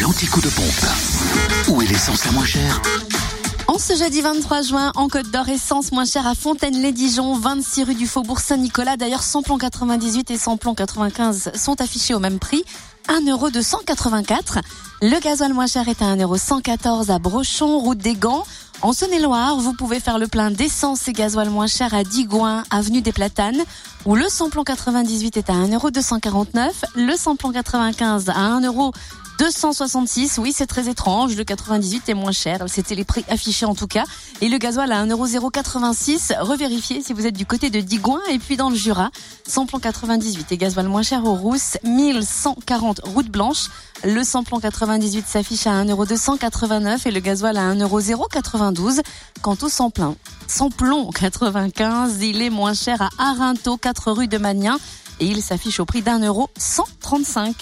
l'antico de pompe. Où est l'essence la moins chère En ce jeudi 23 juin, en Côte d'Or, essence moins chère à Fontaine-les-Dijon, 26 rue du Faubourg Saint-Nicolas. D'ailleurs, samplon 98 et samplon 95 sont affichés au même prix. 1 euro de 184. Le gasoil moins cher est à 1 euro 114 à Brochon, route des Gants. En Saône-et-Loire, vous pouvez faire le plein d'essence et gasoil moins cher à Digoin, avenue des Platanes, où le samplon 98 est à 1 euro 249, le samplon 95 à 1 euro 266, oui c'est très étrange, le 98 est moins cher, c'était les prix affichés en tout cas, et le gasoil à 1,086€, revérifiez si vous êtes du côté de Digoin et puis dans le Jura, samplon 98 et gasoil moins cher aux Rousses, 1140 route blanche, le samplon 98 s'affiche à 1,289€ et le gasoil à 1,092€, quant au samplon, samplon 95, il est moins cher à Arinto, 4 rue de Magnin, et il s'affiche au prix d'un euro 135.